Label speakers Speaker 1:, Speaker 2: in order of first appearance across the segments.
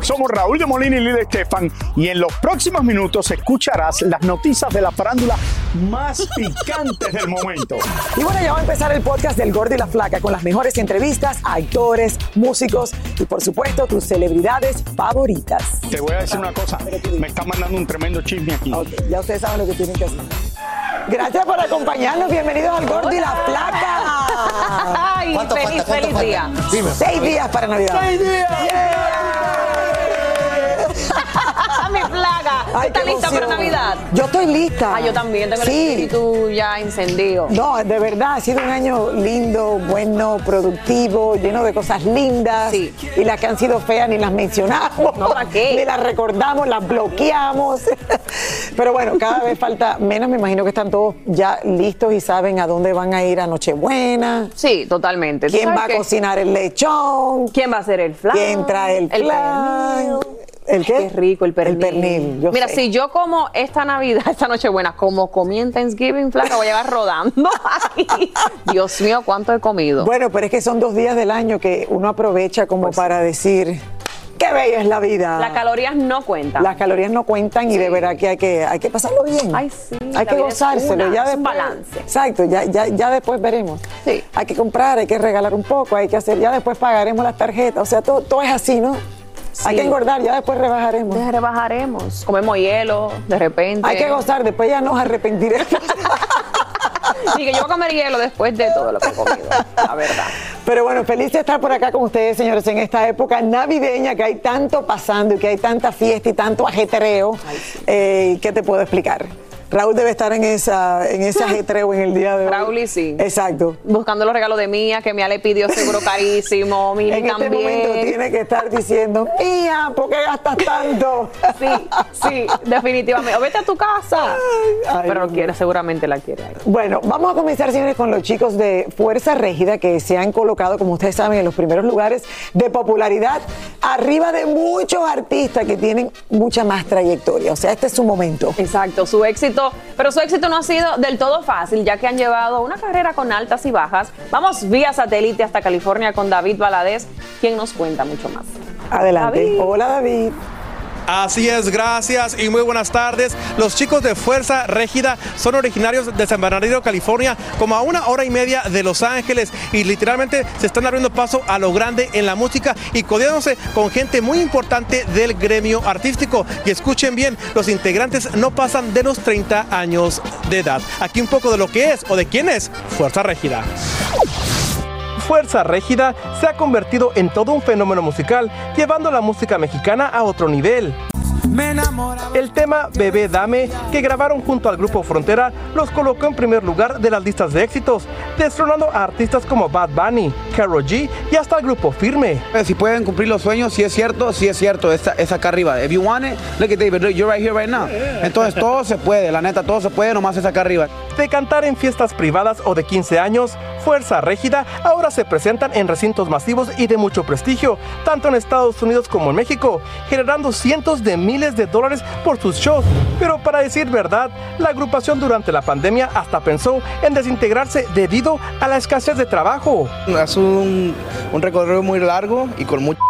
Speaker 1: Somos Raúl de Molina y Lidia Estefan y en los próximos minutos escucharás las noticias de la farándula más picantes del momento.
Speaker 2: Y bueno, ya va a empezar el podcast del Gordo y la Flaca con las mejores entrevistas a actores, músicos y por supuesto tus celebridades favoritas.
Speaker 1: Te voy a decir una cosa, me está mandando un tremendo chisme aquí.
Speaker 2: Ok, ya ustedes saben lo que tienen que hacer. Gracias por acompañarnos. Bienvenidos al Gordo y la Flaca.
Speaker 3: Ay, feliz, feliz día.
Speaker 2: Seis días para Navidad. ¡Seis días! Yeah!
Speaker 3: Mi plaga.
Speaker 2: Ay,
Speaker 3: ¿Estás lista para. Navidad?
Speaker 2: Yo estoy lista.
Speaker 3: Ah, yo también tengo
Speaker 2: Sí.
Speaker 3: el espíritu ya encendido.
Speaker 2: No, de verdad, ha sido un año lindo, bueno, productivo, lleno de cosas lindas.
Speaker 3: Sí.
Speaker 2: Y las que han sido feas ni las mencionamos.
Speaker 3: No, ¿para qué?
Speaker 2: Ni las recordamos, las bloqueamos. Pero bueno, cada vez falta menos. Me imagino que están todos ya listos y saben a dónde van a ir a Nochebuena.
Speaker 3: Sí, totalmente. ¿Tú
Speaker 2: ¿Quién va a cocinar el lechón?
Speaker 3: ¿Quién va a hacer el flan?
Speaker 2: ¿Quién trae el
Speaker 3: El?
Speaker 2: ¿El qué?
Speaker 3: Qué rico el pernil.
Speaker 2: El pernil, yo
Speaker 3: Mira,
Speaker 2: sé.
Speaker 3: si yo como esta Navidad, esta Nochebuena, como comí en Thanksgiving, flaca, voy a llegar rodando aquí. Dios mío, cuánto he comido.
Speaker 2: Bueno, pero es que son dos días del año que uno aprovecha como
Speaker 3: Pues
Speaker 2: para decir, qué bella es la vida.
Speaker 3: Las calorías no cuentan.
Speaker 2: Las calorías no cuentan y de verdad que hay que, hay que pasarlo bien.
Speaker 3: Ay, sí,
Speaker 2: Hay que gozárselo.
Speaker 3: una,
Speaker 2: ya
Speaker 3: es un
Speaker 2: después,
Speaker 3: balance.
Speaker 2: Exacto, ya, ya, ya después veremos.
Speaker 3: Sí.
Speaker 2: Hay que comprar, hay que regalar un poco, hay que hacer, ya después pagaremos las tarjetas. O sea, todo, todo es así, ¿no? Hay que engordar, ya después rebajaremos.
Speaker 3: Ya rebajaremos. Comemos hielo, de repente.
Speaker 2: Hay que gozar, después ya nos arrepentiremos.
Speaker 3: Y que yo voy a comer hielo después de todo lo que he comido, la verdad.
Speaker 2: Pero bueno, feliz de estar por acá con ustedes, señores, en esta época navideña que hay tanto pasando y que hay tanta fiesta y tanto ajetreo. Eh, ¿Qué te puedo explicar? Raúl debe estar en, esa, en ese ajetreo en el día de hoy.
Speaker 3: Raúl y sí.
Speaker 2: Exacto.
Speaker 3: Buscando los regalos de Mía, que Mía le pidió seguro carísimo, Mini
Speaker 2: En este
Speaker 3: también.
Speaker 2: momento tiene que estar diciendo, mía, ¿por qué gastas tanto?
Speaker 3: Sí, sí, definitivamente. O vete a tu casa.
Speaker 2: ay,
Speaker 3: Pero lo
Speaker 2: Dios
Speaker 3: quiere, seguramente la quiere ahí.
Speaker 2: Bueno, vamos a comenzar, señores, con los chicos de Fuerza Régida que se han colocado, como ustedes saben, en los primeros lugares de popularidad, arriba de muchos artistas que tienen mucha más trayectoria. O sea, este es su momento.
Speaker 3: Exacto, su éxito, pero su éxito no ha sido del todo fácil, ya que han llevado una carrera con altas y bajas. Vamos vía satélite hasta California con David Valadez, quien nos cuenta mucho más.
Speaker 2: Adelante.
Speaker 3: David.
Speaker 2: Hola, David.
Speaker 4: Así es, gracias y muy buenas tardes. Los chicos de Fuerza Régida son originarios de San Bernardino, California, como a una hora y media de Los Ángeles y literalmente se están abriendo paso a lo grande en la música y codeándose con gente muy importante del gremio artístico. Y escuchen bien, los integrantes no pasan de los 30 años de edad. Aquí un poco de lo que es o de quién es Fuerza Régida. Fuerza Régida se ha convertido en todo un fenómeno musical, llevando la música mexicana a otro nivel. El tema Bebé Dame, que grabaron junto al grupo Frontera, los colocó en primer lugar de las listas de éxitos, destronando a artistas como Bad Bunny, Karol G y hasta el grupo Firme.
Speaker 5: Si pueden cumplir los sueños, si es cierto, si es cierto, es, es acá arriba. If you want it, look at David, you're right here right now. Entonces todo se puede, la neta, todo se puede, nomás es acá arriba.
Speaker 4: De cantar en fiestas privadas o de 15 años, Fuerza Régida ahora se presentan en recintos masivos y de mucho prestigio, tanto en Estados Unidos como en México, generando cientos de miles de dólares por sus shows. Pero para decir verdad, la agrupación durante la pandemia hasta pensó en desintegrarse debido a la escasez de trabajo.
Speaker 6: Es un, un recorrido muy largo y con mucho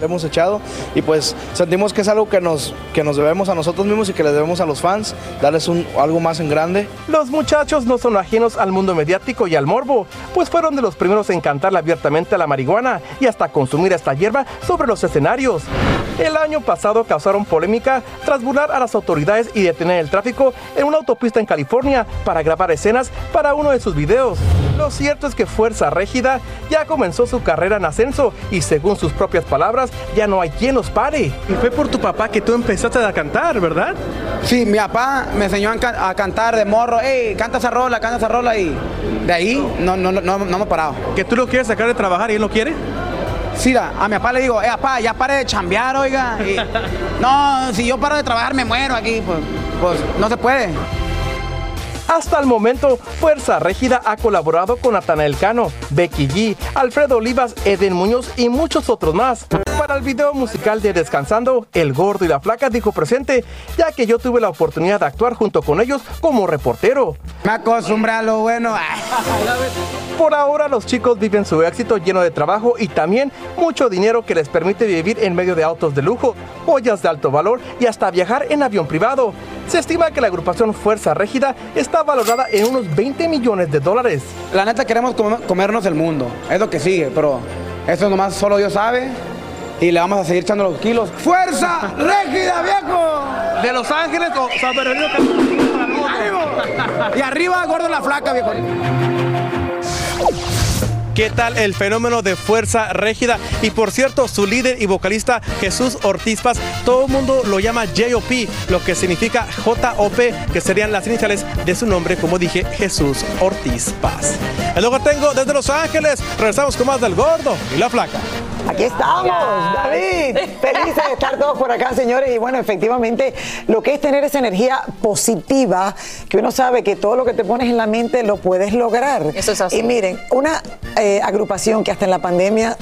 Speaker 6: hemos echado y pues sentimos que es algo que nos, que nos debemos a nosotros mismos y que le debemos a los fans, darles algo más en grande.
Speaker 4: Los muchachos no son ajenos al mundo mediático y al morbo, pues fueron de los primeros en cantarle abiertamente a la marihuana y hasta consumir esta hierba sobre los escenarios. El año pasado causaron polémica tras burlar a las autoridades y detener el tráfico en una autopista en California para grabar escenas para uno de sus videos. Lo cierto es que Fuerza Régida ya comenzó su carrera en ascenso y según sus propias palabras, ya no hay quien los pare. Y fue por tu papá que tú empezaste a cantar, ¿verdad?
Speaker 5: Sí, mi papá me enseñó a, can- a cantar de morro, hey, canta esa rola, canta esa rola y de ahí no, no, no, no, no me he parado.
Speaker 4: ¿Que tú lo quieres sacar de trabajar y él no quiere?
Speaker 5: Sí, a mi papá le digo, eh, papá, ya pare de chambear, oiga. Y, no, si yo paro de trabajar me muero aquí, pues, pues no se puede.
Speaker 4: Hasta el momento, Fuerza Régida ha colaborado con Natanael Cano, Becky G, Alfredo Olivas, Eden Muñoz y muchos otros más. Para el video musical de Descansando, El Gordo y la Flaca dijo presente, ya que yo tuve la oportunidad de actuar junto con ellos como reportero.
Speaker 5: Me acostumbré a lo bueno.
Speaker 4: Por ahora los chicos viven su éxito lleno de trabajo y también mucho dinero que les permite vivir en medio de autos de lujo, joyas de alto valor y hasta viajar en avión privado. Se estima que la agrupación Fuerza Régida está valorada en unos 20 millones de dólares.
Speaker 5: La neta queremos com- comernos el mundo, es lo que sigue, pero eso nomás solo Dios sabe y le vamos a seguir echando los kilos. ¡Fuerza Régida, viejo!
Speaker 4: De Los Ángeles o San Bernardino,
Speaker 5: Y arriba, gordo la flaca, viejo.
Speaker 4: ¿Qué tal el fenómeno de fuerza régida? Y por cierto, su líder y vocalista Jesús Ortiz Paz, todo el mundo lo llama JOP, lo que significa JOP, que serían las iniciales de su nombre, como dije, Jesús Ortiz Paz. Es lo que tengo desde Los Ángeles. Regresamos con más del gordo y la flaca.
Speaker 2: Aquí estamos, David. Felices de estar todos por acá, señores. Y bueno, efectivamente, lo que es tener esa energía positiva, que uno sabe que todo lo que te pones en la mente lo puedes lograr.
Speaker 3: Eso es así.
Speaker 2: Y miren, una eh, agrupación que hasta en la pandemia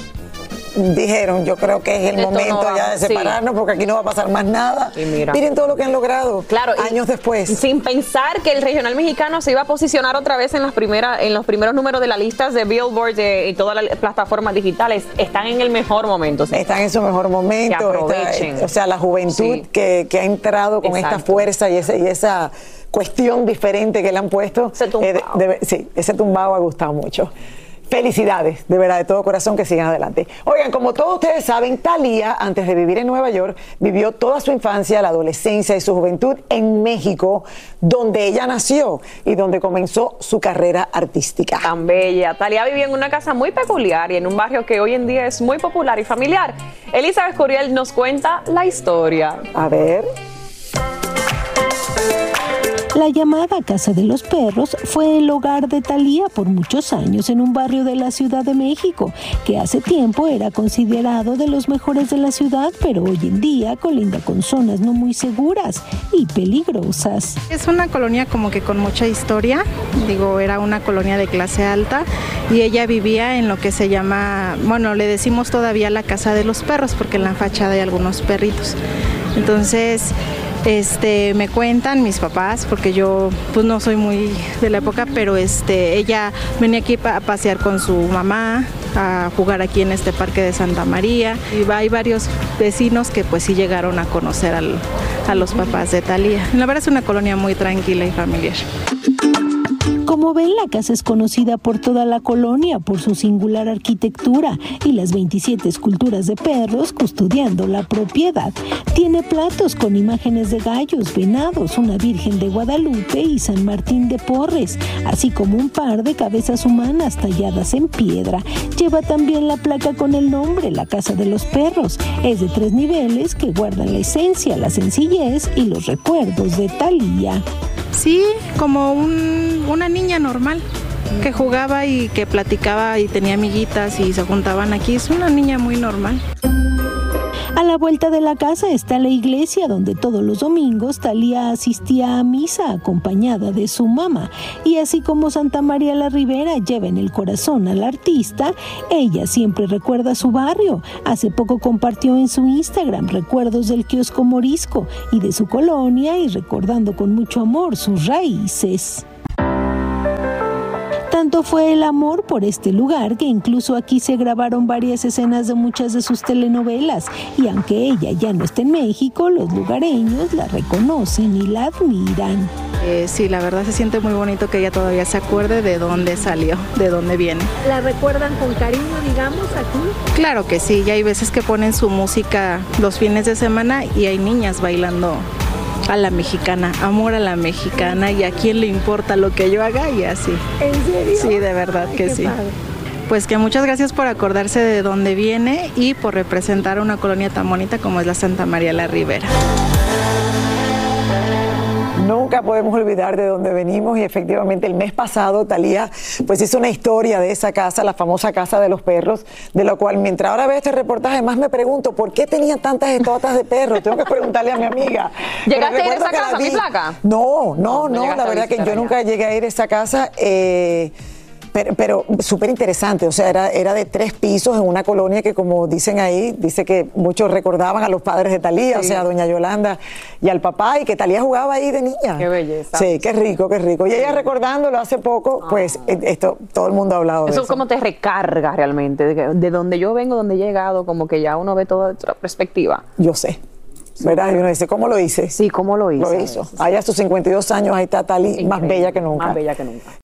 Speaker 2: dijeron, yo creo que es el
Speaker 3: Esto no
Speaker 2: momento ya de
Speaker 3: sí.
Speaker 2: separarnos porque aquí no va a pasar más nada.
Speaker 3: Y mira.
Speaker 2: Miren todo lo que han logrado
Speaker 3: Claro,
Speaker 2: años después.
Speaker 3: Sin pensar que el regional mexicano se iba a posicionar otra vez en las primeras, en los primeros números de las listas de Billboard de- y todas las plataformas digitales. Están en el mejor momento. sí.
Speaker 2: Están en su mejor momento.
Speaker 3: Que aprovechen.
Speaker 2: Está- o sea, la juventud
Speaker 3: Sí.
Speaker 2: que, que ha entrado con esta
Speaker 3: Exacto.
Speaker 2: fuerza y, ese, y esa cuestión diferente que le han puesto.
Speaker 3: Ese tumbao.
Speaker 2: eh, de- de- sí, ese tumbao ha gustado mucho. Felicidades, de verdad, de todo corazón que sigan adelante. Oigan, como todos ustedes saben, Talía, antes de vivir en Nueva York, vivió toda su infancia, la adolescencia y su juventud en México, donde ella nació y donde comenzó su carrera artística.
Speaker 3: Tan bella. Talía vivía en una casa muy peculiar y en un barrio que hoy en día es muy popular y familiar. Elizabeth Curiel nos cuenta la historia.
Speaker 2: A ver.
Speaker 7: La llamada Casa de los Perros fue el hogar de Talía por muchos años en un barrio de la Ciudad de México, que hace tiempo era considerado de los mejores de la ciudad, pero hoy en día colinda con zonas no muy seguras y peligrosas.
Speaker 8: Es una colonia como que con mucha historia, digo, era una colonia de clase alta y ella vivía en lo que se llama, bueno, le decimos todavía la casa de los perros porque en la fachada hay algunos perritos. Entonces, este, me cuentan mis papás, porque yo pues no soy muy de la época, pero este, ella venía aquí a pasear con su mamá, a jugar aquí en este parque de Santa María. Y hay varios vecinos que pues sí llegaron a conocer al- a los papás de Talía. La verdad es una colonia muy tranquila y familiar.
Speaker 7: Como ven, la casa es conocida por toda la colonia por su singular arquitectura y las 27 esculturas de perros custodiando la propiedad. Tiene platos con imágenes de gallos, venados, una Virgen de Guadalupe y San Martín de Porres, así como un par de cabezas humanas talladas en piedra. Lleva también la placa con el nombre, la Casa de los Perros. Es de tres niveles que guardan la esencia, la sencillez y los recuerdos de Talía.
Speaker 8: Sí, como un- una niña normal que jugaba y que platicaba y tenía amiguitas y se juntaban aquí. Es una niña muy normal.
Speaker 7: A la vuelta de la casa está la iglesia donde todos los domingos Talía asistía a misa acompañada de su mamá. Y así como Santa María la Rivera lleva en el corazón al artista, ella siempre recuerda su barrio. Hace poco compartió en su Instagram recuerdos del kiosco morisco y de su colonia y recordando con mucho amor sus raíces. Tanto fue el amor por este lugar que incluso aquí se grabaron varias escenas de muchas de sus telenovelas y aunque ella ya no está en México, los lugareños la reconocen y la admiran.
Speaker 8: Eh, sí, la verdad se siente muy bonito que ella todavía se acuerde de dónde salió, de dónde viene.
Speaker 9: ¿La recuerdan con cariño, digamos, aquí?
Speaker 8: Claro que sí, ya hay veces que ponen su música los fines de semana y hay niñas bailando a la mexicana, amor a la mexicana y a quién le importa lo que yo haga y así.
Speaker 9: ¿En serio?
Speaker 8: Sí, de verdad
Speaker 9: Ay,
Speaker 8: que sí.
Speaker 9: padre.
Speaker 8: Pues que muchas gracias por acordarse de dónde viene y por representar una colonia tan bonita como es la Santa María la Ribera.
Speaker 2: Nunca podemos olvidar de dónde venimos y efectivamente el mes pasado Talía pues hizo una historia de esa casa, la famosa casa de los perros, de lo cual mientras ahora veo este reportaje más me pregunto por qué tenía tantas estatuas de perros. Tengo que preguntarle a mi amiga.
Speaker 3: ¿Llegaste a ir a esa
Speaker 2: la
Speaker 3: casa, mi placa?
Speaker 2: No, no,
Speaker 3: No, no
Speaker 2: no,
Speaker 3: llegaste
Speaker 2: la verdad que yo
Speaker 3: allá.
Speaker 2: nunca llegué a ir a esa casa. eh, pero, pero súper interesante, o sea, era, era de tres pisos en una colonia que como dicen ahí, dice que muchos recordaban a los padres de Talía, o sea, a doña Yolanda y al papá, y que Talía jugaba ahí de niña.
Speaker 3: Qué belleza.
Speaker 2: Sí, qué rico, qué rico. Y ella recordándolo hace poco, pues eh, esto, todo el mundo ha hablado de
Speaker 3: Eso
Speaker 2: eso.
Speaker 3: como te recarga realmente, de donde yo vengo, donde he llegado, como que ya uno ve toda otra perspectiva.
Speaker 2: Yo sé. ¿Verdad? Y uno dice, ¿cómo lo hice?
Speaker 3: Sí, ¿cómo lo hice?
Speaker 2: Lo hizo. Allá a sus 52 años, ahí está Tali, más bella que nunca.
Speaker 3: Más bella que nunca.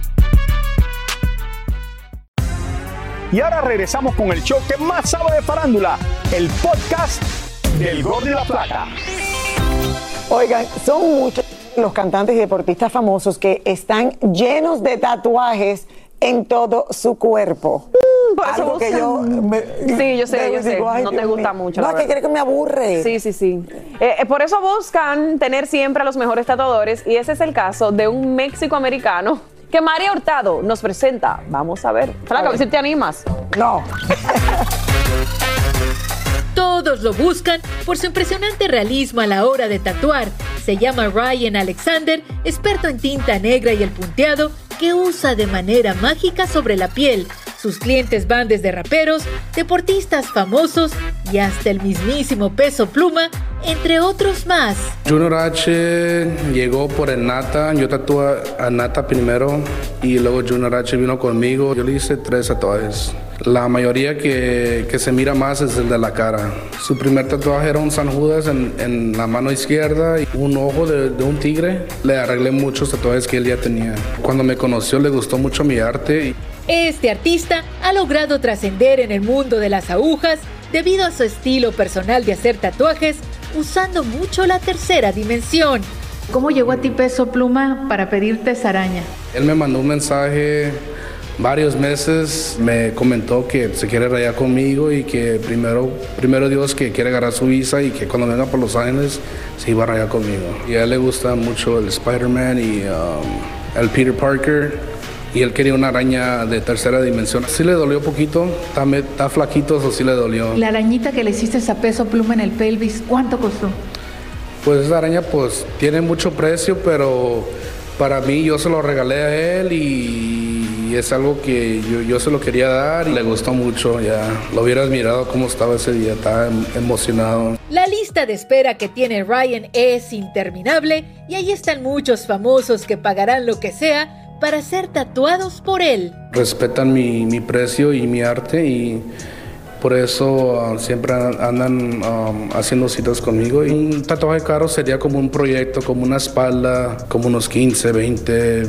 Speaker 1: Y ahora regresamos con el show que más sabe de farándula, el podcast del Gol de la Plata.
Speaker 2: Oigan, son muchos los cantantes y deportistas famosos que están llenos de tatuajes en todo su cuerpo.
Speaker 3: por eso
Speaker 2: Algo que yo me-
Speaker 3: Sí, yo sé, yo sé.
Speaker 2: digo,
Speaker 3: no te gusta
Speaker 2: mío.
Speaker 3: mucho.
Speaker 2: No,
Speaker 3: la
Speaker 2: es que creo que me aburre.
Speaker 3: Sí, sí, sí. Eh, eh, por eso buscan tener siempre a los mejores tatuadores y ese es el caso de un México-americano que María Hurtado nos presenta. Vamos a ver. Flaca, a ver si te animas.
Speaker 2: No.
Speaker 10: Todos lo buscan por su impresionante realismo a la hora de tatuar. Se llama Ryan Alexander, experto en tinta negra y el punteado, que usa de manera mágica sobre la piel. Sus clientes van desde raperos, deportistas famosos y hasta el mismísimo peso pluma, entre otros más.
Speaker 11: Junior H llegó por el Nata, yo tatué a Nata primero y luego Junior H vino conmigo, yo le hice tres tatuajes. La mayoría que, que se mira más es el de la cara. Su primer tatuaje era un San Judas en, en la mano izquierda y un ojo de, de un tigre. Le arreglé muchos tatuajes que él ya tenía. Cuando me conoció le gustó mucho mi arte
Speaker 10: Este artista ha logrado trascender en el mundo de las agujas debido a su estilo personal de hacer tatuajes, usando mucho la tercera dimensión. ¿Cómo llegó a ti Peso Pluma para pedirte esa araña?
Speaker 11: Él me mandó un mensaje varios meses me comentó que se quiere rayar conmigo y que primero, primero Dios que quiere agarrar su visa y que cuando venga por Los Ángeles se iba a rayar conmigo. Y a él le gusta mucho el Spider-Man y um, el Peter Parker y él quería una araña de tercera dimensión. Sí le dolió poquito, está, está flaquito, eso sí le dolió.
Speaker 12: La arañita que le hiciste a peso pluma en el pelvis, ¿cuánto costó?
Speaker 11: Pues esa araña pues tiene mucho precio, pero para mí yo se lo regalé a él y es algo que yo, yo se lo quería dar y le gustó mucho, ya lo hubieras mirado cómo estaba ese día, estaba em- emocionado.
Speaker 10: La lista de espera que tiene Ryan es interminable y ahí están muchos famosos que pagarán lo que sea para ser tatuados por él.
Speaker 11: Respetan mi, precio y mi arte y por eso ah, siempre andan um, haciendo citas conmigo. Un tatuaje caro sería como un proyecto, como una espalda, como unos 15, 20,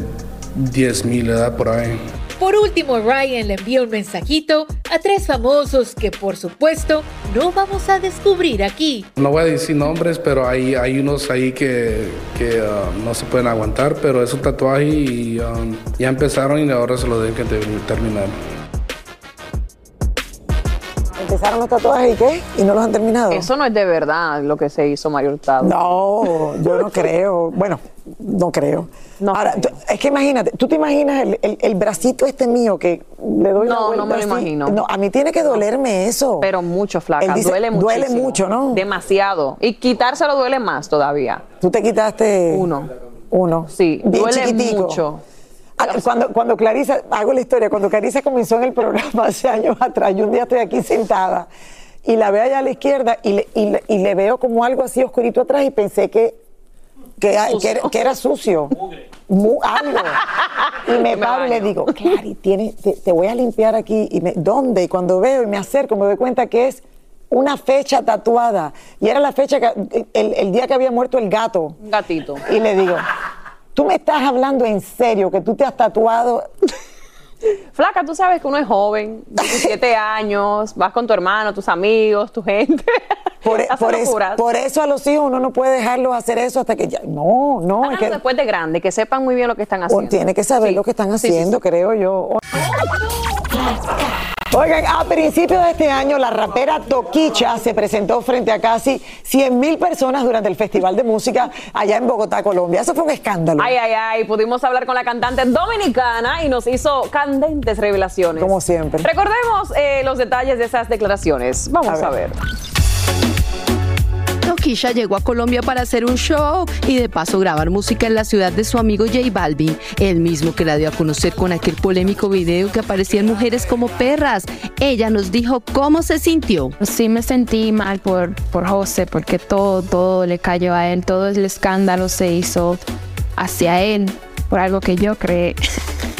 Speaker 11: 10 mil, ¿verdad? Por ahí.
Speaker 10: Por último, Ryan le envía un mensajito a tres famosos que por supuesto no vamos a descubrir aquí.
Speaker 11: No voy a decir nombres, pero hay, hay unos ahí que, que ah, no se pueden aguantar, pero es un tatuaje y um, ya empezaron y ahora se lo deben que ter- terminar.
Speaker 2: Empezaron los tatuajes y qué? Y no los han terminado.
Speaker 3: Eso no es de verdad lo que se hizo Mario Hurtado.
Speaker 2: No, yo no creo. Bueno, no creo. Ahora, es que imagínate, tú te imaginas el, el- el bracito este mío que le doy la
Speaker 3: No, no me lo
Speaker 2: así?
Speaker 3: imagino.
Speaker 2: No, a mí tiene que dolerme eso.
Speaker 3: Pero mucho, flaca.
Speaker 2: Dice,
Speaker 3: duele mucho.
Speaker 2: duele mucho, ¿no?
Speaker 3: Demasiado. Y quitárselo duele más todavía.
Speaker 2: Tú te quitaste
Speaker 3: uno.
Speaker 2: Uno.
Speaker 3: Sí,
Speaker 2: Bien
Speaker 3: duele
Speaker 2: chiquitico.
Speaker 3: mucho.
Speaker 2: Cuando, cuando Clarisa, hago la historia, cuando Clarisa comenzó en el programa hace años atrás, yo un día estoy aquí sentada y la veo allá a la izquierda y le, y le- y le veo como algo así oscurito atrás y pensé que, que, que era, que era sucio. Mu- algo. Y me paro y le digo, Clary, tiene, te, te voy a limpiar aquí. Y me, ¿Dónde? Y cuando veo y me acerco, me doy cuenta que es una fecha tatuada. Y era la fecha, que, el, el día que había muerto el gato.
Speaker 3: Un gatito.
Speaker 2: Y le digo, tú me estás hablando en serio, que tú te has tatuado.
Speaker 3: Flaca, tú sabes que uno es joven, 17 años, vas con tu hermano, tus amigos, tu gente.
Speaker 2: Por, por por eso a los hijos uno no puede dejarlos hacer eso hasta que ya. No, no. es que,
Speaker 3: después de grande, que sepan muy bien lo que están haciendo.
Speaker 2: tiene que saber
Speaker 3: Sí.
Speaker 2: lo que están
Speaker 3: sí,
Speaker 2: haciendo,
Speaker 3: sí.
Speaker 2: creo yo. Oigan, a principios de este año, la rapera Toquicha se presentó frente a casi 100 mil personas durante el Festival de Música allá en Bogotá, Colombia. Eso fue un escándalo.
Speaker 3: Ay, ay, ay, pudimos hablar con la cantante dominicana y nos hizo candentes revelaciones.
Speaker 2: Como siempre.
Speaker 3: Recordemos eh, los detalles de esas declaraciones. Vamos a ver.
Speaker 13: Toquilla llegó a Colombia para hacer un show y de paso grabar música en la ciudad de su amigo J Balvin, el mismo que la dio a conocer con aquel polémico video que aparecían mujeres como perras. Ella nos dijo cómo se sintió.
Speaker 14: Sí me sentí mal por, por José, porque todo, todo le cayó a él, todo el escándalo se hizo hacia él, por algo que yo creé.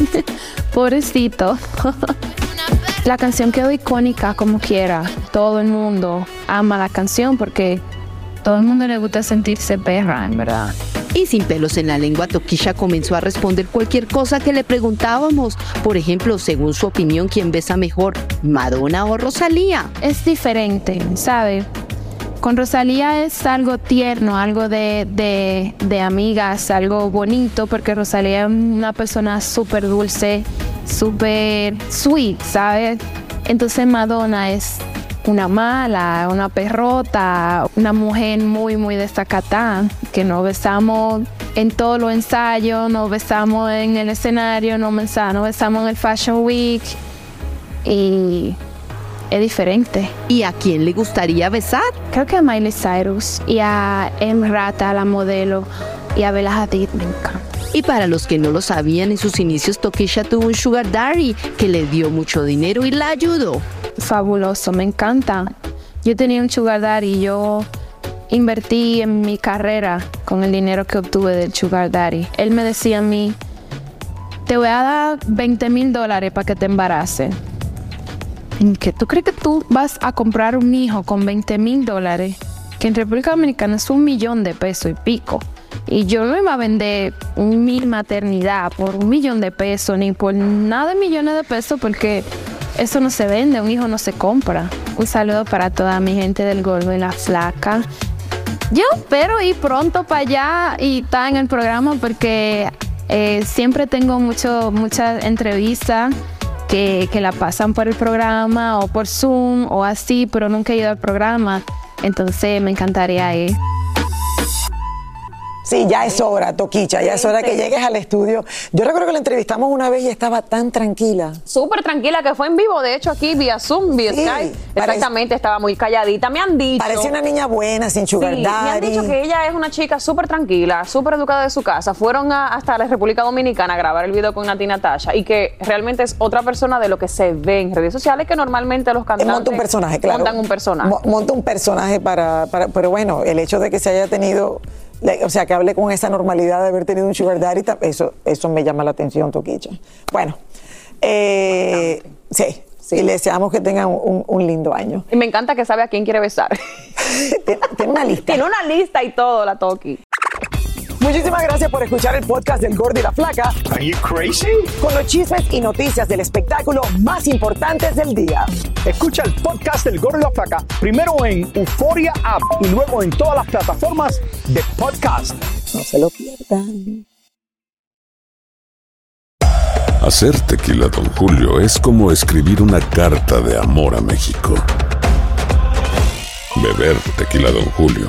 Speaker 14: Pobrecito. la canción quedó icónica como quiera. Todo el mundo ama la canción porque todo el mundo le gusta sentirse perra, en verdad.
Speaker 13: Y sin pelos en la lengua, Toquilla comenzó a responder cualquier cosa que le preguntábamos. Por ejemplo, según su opinión, ¿quién besa mejor, Madonna o Rosalía?
Speaker 14: Es diferente, ¿sabe? Con Rosalía es algo tierno, algo de, de, de amigas, algo bonito, porque Rosalía es una persona súper dulce, súper sweet, ¿sabes? Entonces Madonna es una mala, una perrota, una mujer muy, muy destacada, que nos besamos en todos los ensayos, nos besamos en el escenario, nos besamos, nos besamos en el Fashion Week y es diferente.
Speaker 13: ¿Y a quién le gustaría besar?
Speaker 14: Creo que a Miley Cyrus y a Emrata, la modelo, y a Bella Hadid me encanta.
Speaker 13: Y para los que no lo sabían, en sus inicios Toquilla tuvo un sugar daddy que le dio mucho dinero y la ayudó.
Speaker 14: Fabuloso, me encanta. Yo tenía un sugar daddy y yo invertí en mi carrera con el dinero que obtuve del sugar daddy. Él me decía a mí, te voy a dar 20 mil dólares para que te embaraces. ¿En qué? ¿Tú crees que tú vas a comprar un hijo con 20 mil dólares? Que en República Dominicana es un millón de pesos y pico. Y yo no iba a vender mi maternidad por un millón de pesos ni por nada de millones de pesos porque eso no se vende, un hijo no se compra. Un saludo para toda mi gente del Gordo y la Flaca. Yo espero ir pronto para allá y estar en el programa porque eh, siempre tengo muchas entrevistas que, que la pasan por el programa o por Zoom o así, pero nunca he ido al programa. Entonces me encantaría ir.
Speaker 2: Sí, ya es hora, Toquicha, ya es hora que llegues al estudio. Yo recuerdo que la entrevistamos una vez y estaba tan tranquila.
Speaker 3: Súper tranquila, que fue en vivo, de hecho, aquí vía Zoom, vía
Speaker 2: Sí,
Speaker 3: Skype. Exactamente, estaba muy calladita. Me han dicho.
Speaker 2: Parecía una niña buena, sin sugar
Speaker 3: Sí, me han dicho que ella es una chica súper tranquila, súper educada de su casa. Fueron a- hasta la República Dominicana a grabar el video con Nati Natasha y que realmente es otra persona de lo que se ve en redes sociales que normalmente los cantantes
Speaker 2: monta un personaje, claro.
Speaker 3: montan un personaje.
Speaker 2: Mo- Monta un personaje para, para- Pero bueno, el hecho de que se haya tenido. O sea, que hable con esa normalidad de haber tenido un sugar daddy, eso, eso me llama la atención, Toquicha. Bueno, eh, sí, y le deseamos que tengan un, un lindo año.
Speaker 3: Y me encanta que sabe a quién quiere besar.
Speaker 2: Tiene una lista.
Speaker 3: Tiene una lista y todo, la Toki.
Speaker 2: Muchísimas gracias por escuchar el podcast del Gordo y la Flaca.
Speaker 1: Are you crazy?
Speaker 2: Con los chismes y noticias del espectáculo más importantes del día.
Speaker 1: Escucha el podcast del Gordo y la Flaca primero en Euforia App y luego en todas las plataformas de podcast.
Speaker 2: No se lo pierdan.
Speaker 15: Hacer tequila, Don Julio, es como escribir una carta de amor a México. Beber tequila, Don Julio,